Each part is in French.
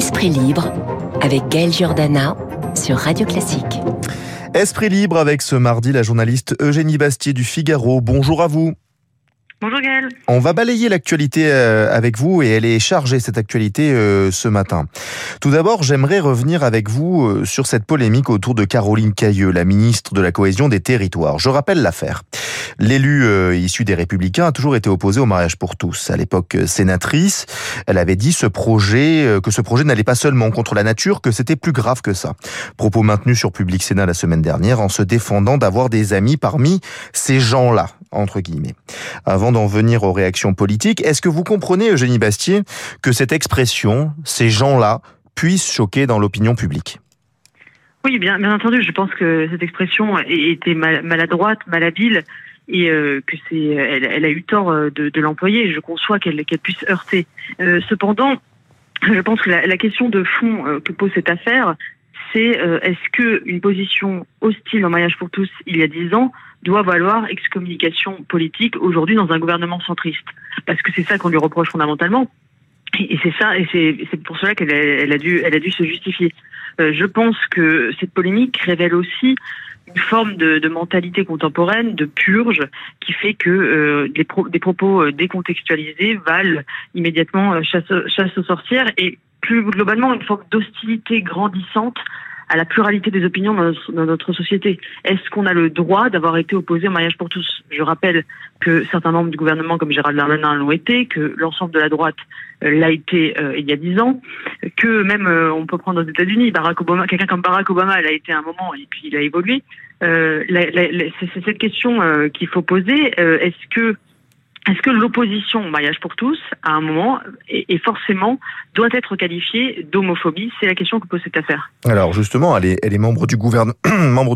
Esprit libre avec Gaël Giordana sur Radio Classique. Esprit libre avec ce mardi la journaliste Eugénie Bastier du Figaro. Bonjour à vous. Bonjour Gaël. On va balayer l'actualité euh, avec vous et elle est chargée cette actualité euh, ce matin. Tout d'abord, j'aimerais revenir avec vous euh, sur cette polémique autour de Caroline Cailleux, la ministre de la cohésion des territoires. Je rappelle l'affaire. L'élu issu des Républicains a toujours été opposé au mariage pour tous. À l'époque sénatrice, elle avait dit ce projet que ce projet n'allait pas seulement contre la nature, que c'était plus grave que ça. Propos maintenus sur Public Sénat la semaine dernière en se défendant d'avoir des amis parmi ces gens-là entre guillemets. Avant d'en venir aux réactions politiques, est-ce que vous comprenez, Eugénie Bastier, que cette expression, ces gens-là, puisse choquer dans l'opinion publique? Oui, bien, bien entendu. Je pense que cette expression était maladroite, malhabile, et euh, que c'est, elle, a eu tort euh, de, l'employer. Je conçois qu'elle puisse heurter. Euh, cependant, je pense que la, question de fond que pose cette affaire, c'est est-ce que une position hostile au mariage pour tous il y a dix ans doit valoir excommunication politique aujourd'hui dans un gouvernement centriste? Parce que c'est ça qu'on lui reproche fondamentalement. Et c'est ça, et c'est pour cela qu'elle a dû se justifier. Euh, je pense que cette polémique révèle aussi une forme de, mentalité contemporaine, de purge, qui fait que euh, des, propos euh, décontextualisés valent immédiatement chasse aux sorcières. Et plus globalement une forme d'hostilité grandissante à la pluralité des opinions dans notre, société. Est-ce qu'on a le droit d'avoir été opposé au mariage pour tous? Je rappelle que certains membres du gouvernement, comme Gérald Darmanin, l'ont été, que l'ensemble de la droite euh, l'a été euh, il y a dix ans, que même euh, on peut prendre aux États-Unis, Barack Obama, quelqu'un comme Barack Obama l'a été un moment et puis il a évolué. c'est cette question qu'il faut poser. Est-ce que est-ce que l'opposition au mariage pour tous, à un moment, et forcément, doit être qualifiée d'homophobie? C'est la question que pose cette affaire. Alors justement, elle est, membre du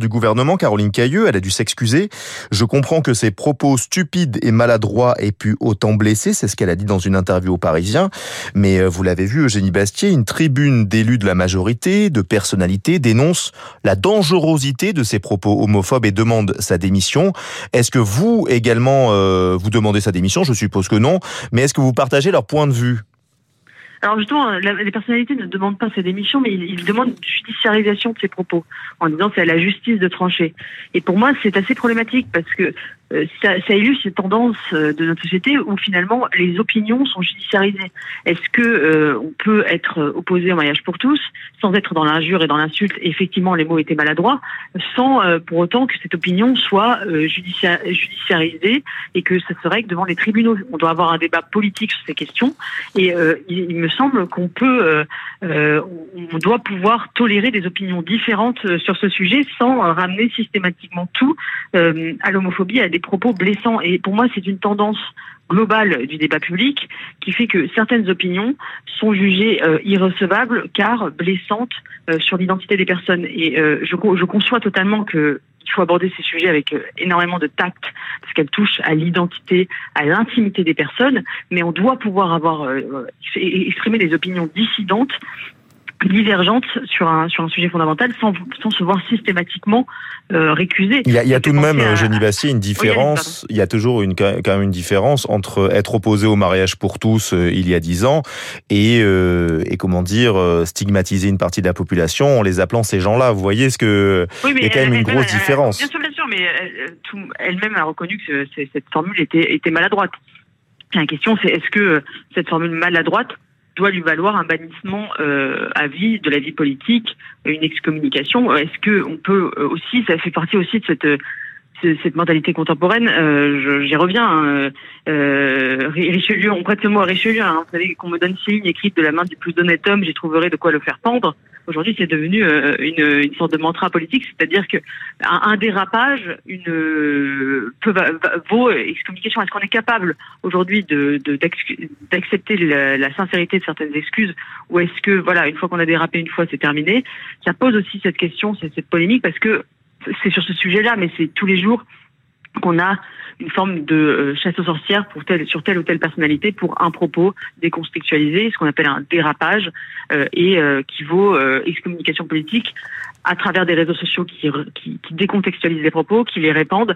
gouvernement, Caroline Cailleux, elle a dû s'excuser. Je comprends que ses propos stupides et maladroits aient pu autant blesser, c'est ce qu'elle a dit dans une interview au Parisien. Mais euh, vous l'avez vu, Eugénie Bastier, une tribune d'élus de la majorité, de personnalités, dénonce la dangerosité de ses propos homophobes et demande sa démission. Est-ce que vous également, euh, vous demandez sa démission Je suppose que non. Mais est-ce que vous partagez leur point de vue? Alors justement, les personnalités ne demandent pas sa démission, mais ils, demandent une judiciarisation de ses propos, en disant c'est à la justice de trancher. Et pour moi, c'est assez problématique parce que ça, ça, illustre cette tendance euh, de notre société où finalement les opinions sont judiciarisées. Est-ce que euh, on peut être opposé au mariage pour tous sans être dans l'injure et dans l'insulte? Effectivement, les mots étaient maladroits, sans pour autant que cette opinion soit judiciarisée et que ça se règle devant les tribunaux. On doit avoir un débat politique sur ces questions et il, il, me semble qu'on peut, on doit pouvoir tolérer des opinions différentes sur ce sujet sans ramener systématiquement tout à l'homophobie, à des propos blessants. Et pour moi, c'est une tendance globale du débat public qui fait que certaines opinions sont jugées euh, irrecevables car blessantes euh, sur l'identité des personnes. Et euh, je, conçois totalement que il faut aborder ces sujets avec énormément de tact parce qu'elles touchent à l'identité, à l'intimité des personnes, mais on doit pouvoir avoir exprimer des opinions dissidentes divergentes sur un sur un sujet fondamental sans, sans se voir systématiquement euh, récuser. Il y a, il y a tout de même, à... Jenny Bassier, une différence. il y a toujours une quand même une différence entre être opposé au mariage pour tous euh, il y a dix ans et euh, et comment dire euh, stigmatiser une partie de la population en les appelant ces gens-là. Vous voyez ce que il y a quand même une grosse différence. Bien sûr, bien sûr, mais elle-même a reconnu que cette formule était était maladroite. La question, c'est est-ce que cette formule maladroite doit lui valoir un bannissement euh, à vie de la vie politique, une excommunication. Est-ce que on peut euh, aussi, ça fait partie aussi de cette cette mentalité contemporaine, euh, j'y reviens. Hein, euh, Richelieu, on prête ce mot à Richelieu. Hein, vous savez qu'on me donne ces lignes écrites de la main du plus honnête homme, j'y trouverai de quoi le faire pendre. Aujourd'hui, c'est devenu euh, une, une, sorte de mantra politique, c'est-à-dire que un, un, dérapage, une peut, vaut excommunication. Est-ce qu'on est capable aujourd'hui d'accepter la, la, sincérité de certaines excuses, ou est-ce que voilà, une fois qu'on a dérapé une fois, c'est terminé? Ça pose aussi cette question, cette polémique, parce que c'est sur ce sujet-là, mais c'est tous les jours qu'on a une forme de euh, chasse aux sorcières pour telle, sur telle ou telle personnalité pour un propos décontextualisé, ce qu'on appelle un dérapage, euh, et euh, qui vaut excommunication politique à travers des réseaux sociaux qui, qui, qui, décontextualisent les propos, qui les répandent.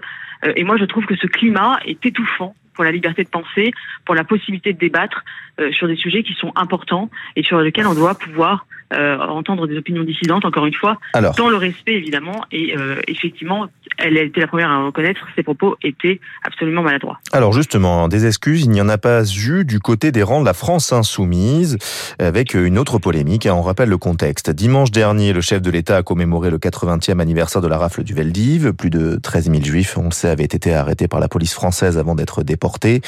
et moi, je trouve que ce climat est étouffant pour la liberté de penser, pour la possibilité de débattre sur des sujets qui sont importants et sur lesquels on doit pouvoir entendre des opinions dissidentes, encore une fois, dans le respect évidemment. Et effectivement, elle a été la première à reconnaître ses propos étaient absolument maladroits. Alors justement, des excuses, il n'y en a pas eu du côté des rangs de la France insoumise, avec une autre polémique. Hein, on rappelle le contexte. Dimanche dernier, le chef de l'État a commémoré le 80e anniversaire de la rafle du Veldiv. Plus de 13 000 juifs, on le sait, avaient été arrêtés par la police française avant d'être déportés.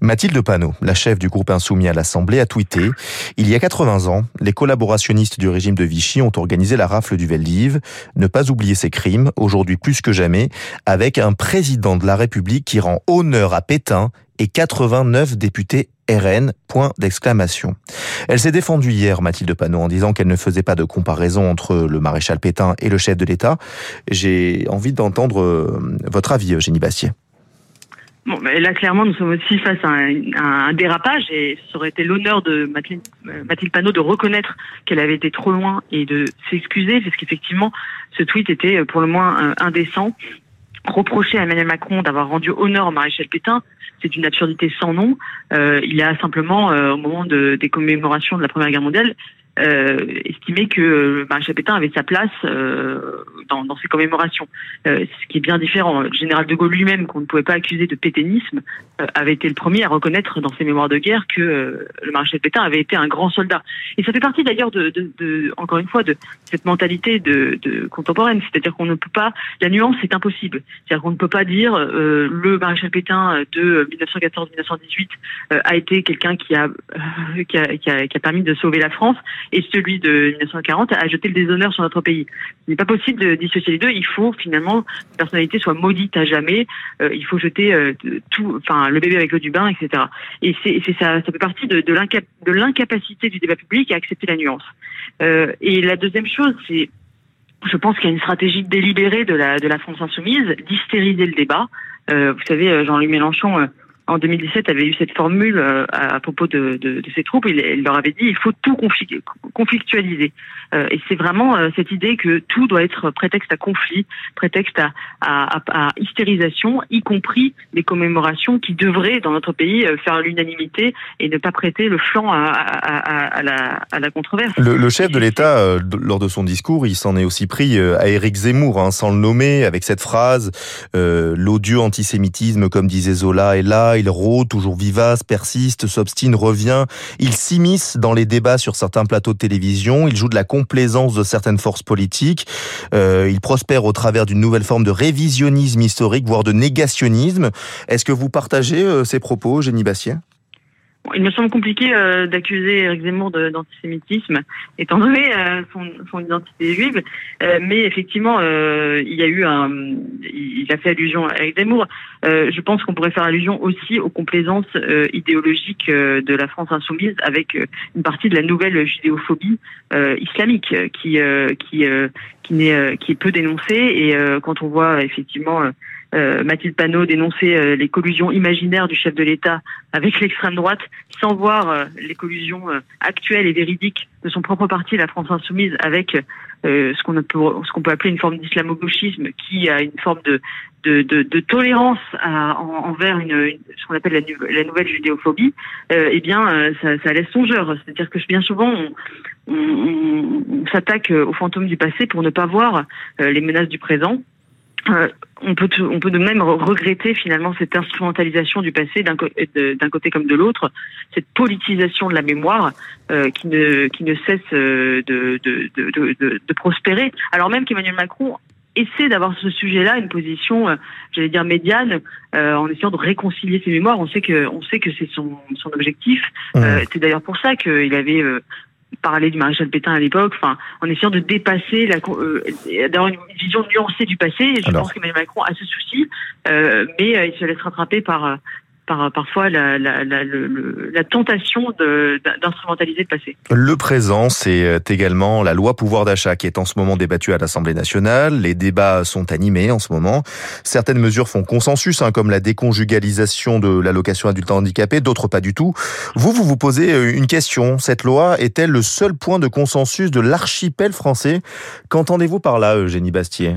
Mathilde Panot, la chef du groupe insoumis à l'Assemblée, a tweeté Il y a 80 ans, les du régime de Vichy ont organisé la rafle du Veldiv. Ne pas oublier ces crimes, aujourd'hui plus que jamais, avec un président de la République qui rend honneur à Pétain et 89 députés RN, point d'exclamation. Elle s'est défendue hier, Mathilde Panot, en disant qu'elle ne faisait pas de comparaison entre le maréchal Pétain et le chef de l'État. J'ai envie d'entendre euh, votre avis, Eugénie Bastier. Bon, là, clairement, nous sommes aussi face à un, dérapage et ça aurait été l'honneur de Mathilde, euh, Mathilde Panot de reconnaître qu'elle avait été trop loin et de s'excuser parce qu'effectivement, ce tweet était euh, pour le moins indécent. Reprocher à Emmanuel Macron d'avoir rendu honneur au maréchal Pétain, c'est une absurdité sans nom. Euh, il a simplement, euh, au moment de, des commémorations de la Première Guerre mondiale, euh, estimé que le maréchal Pétain avait sa place euh, dans, dans, ces commémorations, euh, ce qui est bien différent. Le général de Gaulle lui-même, qu'on ne pouvait pas accuser de pétainisme, euh, avait été le premier à reconnaître dans ses mémoires de guerre que euh, le maréchal Pétain avait été un grand soldat. Et ça fait partie d'ailleurs de, de, de, encore une fois, de cette mentalité de, de contemporaine, c'est-à-dire qu'on ne peut pas, la nuance est impossible, c'est-à-dire qu'on ne peut pas dire le maréchal Pétain de 1914-1918 a été quelqu'un qui a, qui a, qui a qui a permis de sauver la France et celui de 1940 a jeté le déshonneur sur notre pays. Il n'est pas possible de dissocier les deux. Il faut finalement que la personnalité soit maudite à jamais. Euh, il faut jeter euh, tout, enfin le bébé avec l'eau du bain, etc. Et c'est ça, ça fait partie de, de l'incapacité du débat public à accepter la nuance. Euh, et la deuxième chose, c'est je pense qu'il y a une stratégie délibérée de la, de la France insoumise d'hystériser le débat. Euh, vous savez, Jean-Louis Mélenchon en 2017 avait eu cette formule euh, à, propos de, de, ses troupes. Il, leur avait dit il faut tout conflictualiser. Euh, et c'est vraiment euh, cette idée que tout doit être prétexte à conflit, prétexte à, à, hystérisation, y compris les commémorations qui devraient, dans notre pays, faire l'unanimité et ne pas prêter le flanc à, la, controverse. Le, le chef de l'État, lors de son discours, il s'en est aussi pris à Éric Zemmour, hein, sans le nommer, avec cette phrase l'odieux antisémitisme, comme disait Zola, est là il rôde, toujours vivace, persiste, s'obstine, revient. Il s'immisce dans les débats sur certains plateaux de télévision. Il joue de la complaisance de certaines forces politiques. Euh, il prospère au travers d'une nouvelle forme de révisionnisme historique, voire de négationnisme. Est-ce que vous partagez euh, ces propos, Génie Bassier? Il me semble compliqué euh, d'accuser Eric Zemmour d'antisémitisme, étant donné euh, son, son, identité juive. Euh, mais effectivement, il y a eu un, il a fait allusion à Eric Zemmour. je pense qu'on pourrait faire allusion aussi aux complaisances idéologiques de la France insoumise avec une partie de la nouvelle judéophobie islamique qui qui qui, qui est peu dénoncée. Et quand on voit effectivement euh, Mathilde Panot dénoncer euh, les collusions imaginaires du chef de l'État avec l'extrême droite, sans voir euh, les collusions actuelles et véridiques de son propre parti, la France insoumise, avec ce qu'on peut appeler une forme d'islamo-gauchisme qui a une forme de tolérance envers une, ce qu'on appelle la, nouvelle judéophobie, eh bien, ça, laisse songeur. C'est-à-dire que bien souvent, on s'attaque aux fantômes du passé pour ne pas voir les menaces du présent. Euh, on peut on peut de même regretter finalement cette instrumentalisation du passé d'un côté comme de l'autre, cette politisation de la mémoire euh, qui ne qui ne cesse euh, de de, de, de, de prospérer, alors même qu'Emmanuel Macron essaie d'avoir ce sujet-là une position, j'allais dire médiane, en essayant de réconcilier ses mémoires. On sait que on sait que c'est son son objectif. Mmh. c'est d'ailleurs pour ça qu'il avait parler du maréchal Pétain à l'époque, enfin, en essayant de dépasser, la, euh, d'avoir une vision nuancée du passé. Et je pense qu'Emmanuel Macron a ce souci, euh, mais euh, il se laisse rattraper par par parfois la, la, la, la tentation d'instrumentaliser le passé. Le présent, c'est euh, également la loi pouvoir d'achat qui est en ce moment débattue à l'Assemblée nationale. Les débats sont animés en ce moment. Certaines mesures font consensus, hein, comme la déconjugalisation de l'allocation adulte handicapé, d'autres pas du tout. Vous, vous vous posez euh, une question. Cette loi est-elle le seul point de consensus de l'archipel français? Qu'entendez-vous par là, Eugénie Bastier?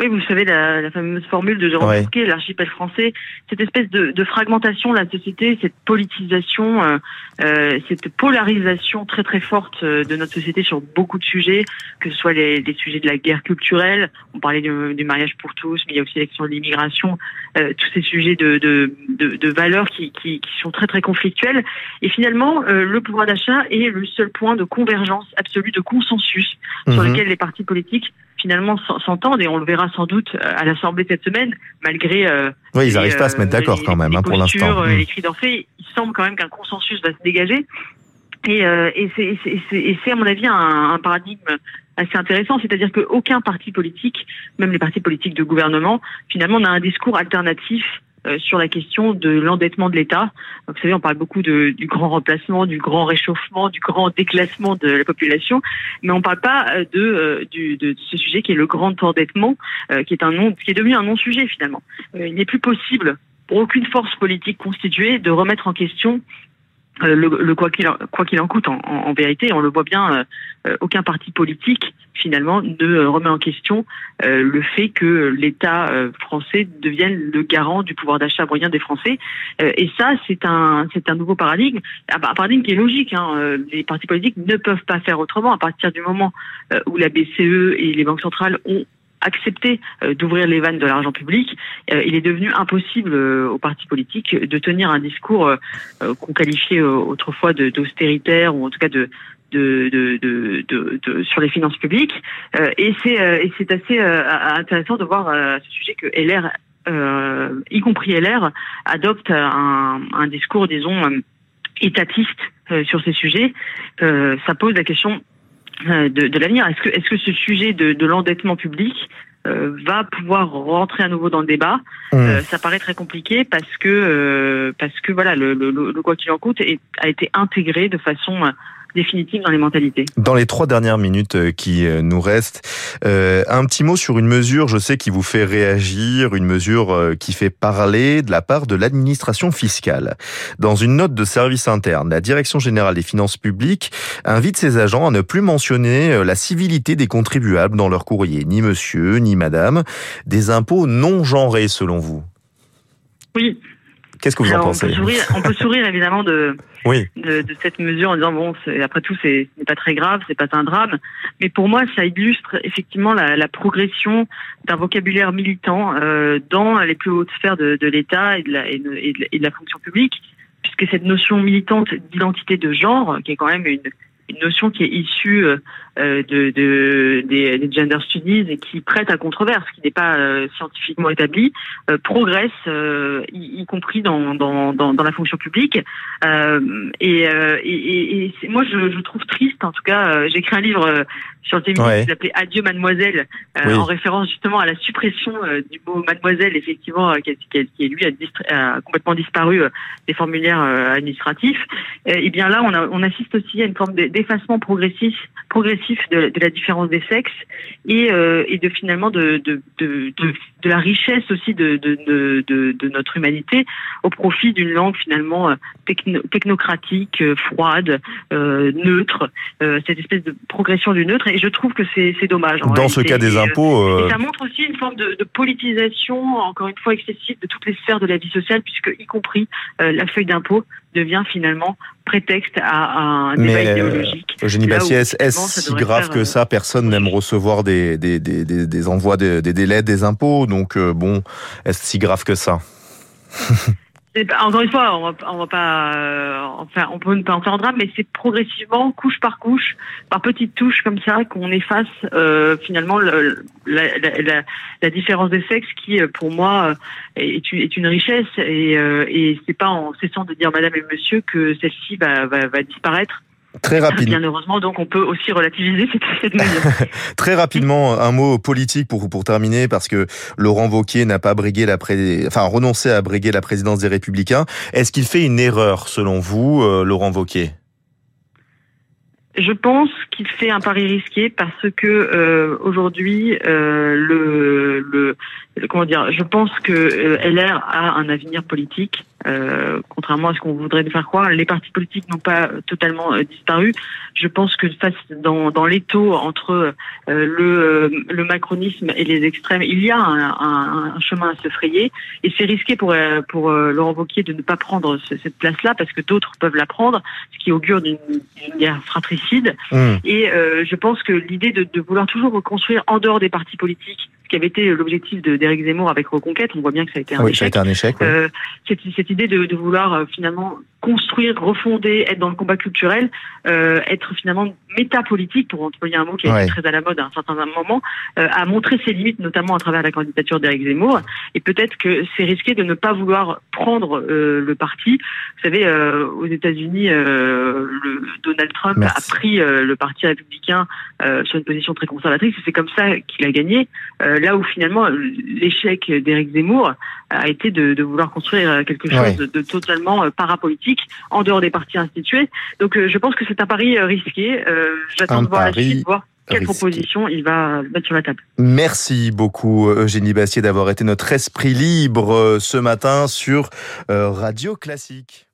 Oui, vous savez la, la fameuse formule de Jérôme ouais. l'archipel français, cette espèce de, de, fragmentation de la société, cette politisation, euh, euh, cette polarisation très très forte euh, de notre société sur beaucoup de sujets, que ce soit les, les sujets de la guerre culturelle, on parlait du, du, mariage pour tous, mais il y a aussi l'élection de l'immigration, euh, tous ces sujets de, de, de, de valeurs qui, qui, qui, sont très très conflictuels. Et finalement, euh, le pouvoir d'achat est le seul point de convergence absolue, de consensus mmh. sur lequel les partis politiques finalement s'entendent et on le verra sans doute à l'Assemblée cette semaine, malgré. Euh, oui, ils n'arrivent pas à se mettre d'accord quand même hein, pour l'instant. Les cris d'enfer, il semble quand même qu'un consensus va se dégager. Et, euh, et c'est à mon avis un, un paradigme assez intéressant, c'est-à-dire qu'aucun parti politique, même les partis politiques de gouvernement, finalement n'a un discours alternatif euh, sur la question de l'endettement de l'État. Vous savez, on parle beaucoup de, du grand remplacement, du grand réchauffement, du grand déclassement de la population, mais on ne parle pas euh, de, euh, de ce sujet qui est le grand endettement, qui est un qui est devenu un non-sujet finalement. il n'est plus possible pour aucune force politique constituée de remettre en question le, le, quoi qu'il quoi qu'il en coûte en, en, en, vérité on le voit bien euh, aucun parti politique finalement ne remet en question euh, le fait que l'État euh, français devienne le garant du pouvoir d'achat moyen des Français. Et ça c'est un c'est un nouveau paradigme. Un paradigme qui est logique hein. les partis politiques ne peuvent pas faire autrement. À partir du moment où la BCE et les banques centrales ont accepté d'ouvrir les vannes de l'argent public, il est devenu impossible aux partis politiques de tenir un discours qu'on qualifiait autrefois d'austéritaire ou en tout cas de, de, de, de, de, sur les finances publiques. Euh, et c'est euh, c'est assez euh, intéressant de voir ce sujet que LR, y compris LR, adopte un, un discours, disons, étatiste sur ces sujets. ça pose la question de, de l'avenir. Est-ce que, est-ce que ce sujet de, de l'endettement public euh, va pouvoir rentrer à nouveau dans le débat? Mmh. euh, Ça paraît très compliqué parce que euh, parce que voilà le, le, le quoi qu'il en coûte est, a été intégré de façon définitive dans les mentalités. Dans les trois dernières minutes euh, qui euh, nous restent, euh, un petit mot sur une mesure, je sais, qui vous fait réagir, une mesure qui fait parler de la part de l'administration fiscale. Dans une note de service interne, la Direction générale des finances publiques invite ses agents à ne plus mentionner la civilité des contribuables dans leur courrier, ni monsieur, ni madame, des impôts non genrés selon vous? Oui, Qu'est-ce que vous Alors, en pensez on peut, sourire, on peut sourire évidemment de, oui. de, de, cette mesure en disant bon, après tout, c'est pas très grave, c'est pas un drame. Mais pour moi, ça illustre effectivement la, la progression d'un vocabulaire militant euh, dans les plus hautes sphères de, de l'État et, et, et, de la fonction publique, puisque cette notion militante d'identité de genre, qui est quand même une, une notion qui est issue euh, de, de des, gender studies et qui prête à controverse, qui n'est pas euh, scientifiquement établi, euh, progresse, euh, y, compris dans, la fonction publique. Euh, et, euh, moi, je, je, trouve triste, en tout cas, j'ai écrit un livre sur le féminisme ouais. qui s'appelait Adieu Mademoiselle, oui. en référence justement à la suppression du mot Mademoiselle, effectivement, qui, qui, qui lui a, a, complètement disparu des formulaires administratifs. Et bien là, on, a, on assiste aussi à une forme d'effacement progressif, progressif de, de, la différence des sexes et, euh, et de finalement de, de, de, de, la richesse aussi de, de, de, de notre humanité au profit d'une langue finalement euh, techno, technocratique, euh, froide, euh, neutre, euh, cette espèce de progression du neutre. Et je trouve que c'est dommage. Dans ce cas des impôts. Et ça montre aussi une forme de, de, politisation, encore une fois excessive, de toutes les sphères de la vie sociale, puisque y compris la feuille d'impôt devient finalement prétexte à, un débat Mais idéologique. Eugénie Bassiès, est-ce si grave faire, que ça Personne n'aime recevoir des, des, des, des, des envois, des, des délais, des impôts. Donc, euh, bon, est-ce si grave que ça? Encore une fois, on va, on va pas, euh, enfin, on peut ne pas en faire un drame, mais c'est progressivement, couche par couche, par petites touches comme ça, qu'on efface euh, finalement le, la, la, la, différence des sexes, qui, euh, pour moi, euh, est une, est une richesse, et, euh, et c'est pas en cessant de dire Madame et Monsieur que celle-ci va, va, va disparaître. Très rapidement. Bien heureusement, donc on peut aussi relativiser cette, mesure. Très rapidement, un mot politique pour pour terminer, parce que Laurent Wauquiez n'a pas brigué la pré... enfin renoncé à briguer la présidence des Républicains. Est-ce qu'il fait une erreur selon vous, euh, Laurent Wauquiez? Je pense qu'il fait un pari risqué parce que euh, aujourd'hui euh, le, le, comment dire je pense que euh, LR a un avenir politique Euh, contrairement à ce qu'on voudrait nous faire croire, les partis politiques n'ont pas totalement euh, disparu. Je pense que face dans, dans l'étau entre le, le macronisme et les extrêmes, il y a un, un, un chemin à se frayer et c'est risqué pour pour Laurent Wauquiez de ne pas prendre cette place-là parce que d'autres peuvent la prendre, ce qui augure d'une guerre fratricide. Mmh. Et je pense que l'idée de, de vouloir toujours reconstruire en dehors des partis politiques qui avait été l'objectif d'Éric Zemmour avec Reconquête. On voit bien que ça a été un oui, échec. Ça a été un échec euh, cette, cette, idée de, de vouloir euh, finalement construire, refonder, être dans le combat culturel, euh, être finalement métapolitique, pour employer un mot qui a été très à la mode à un certain moment, euh, a montré ses limites, notamment à travers la candidature d'Éric Zemmour. Et peut-être que c'est risqué de ne pas vouloir prendre euh, le parti. Vous savez, euh, aux États-Unis, euh, Donald Trump Merci. a pris le parti républicain sur une position très conservatrice. C'est comme ça qu'il a gagné. là où finalement l'échec d'Éric Zemmour a été de, de, vouloir construire quelque chose ouais. de, de, totalement parapolitique en dehors des partis institués. Donc je pense que c'est un pari risqué. J'attends de voir la suite, voir quelle proposition il va mettre sur la table. Merci beaucoup Eugénie Bastier d'avoir été notre esprit libre ce matin sur Radio Classique.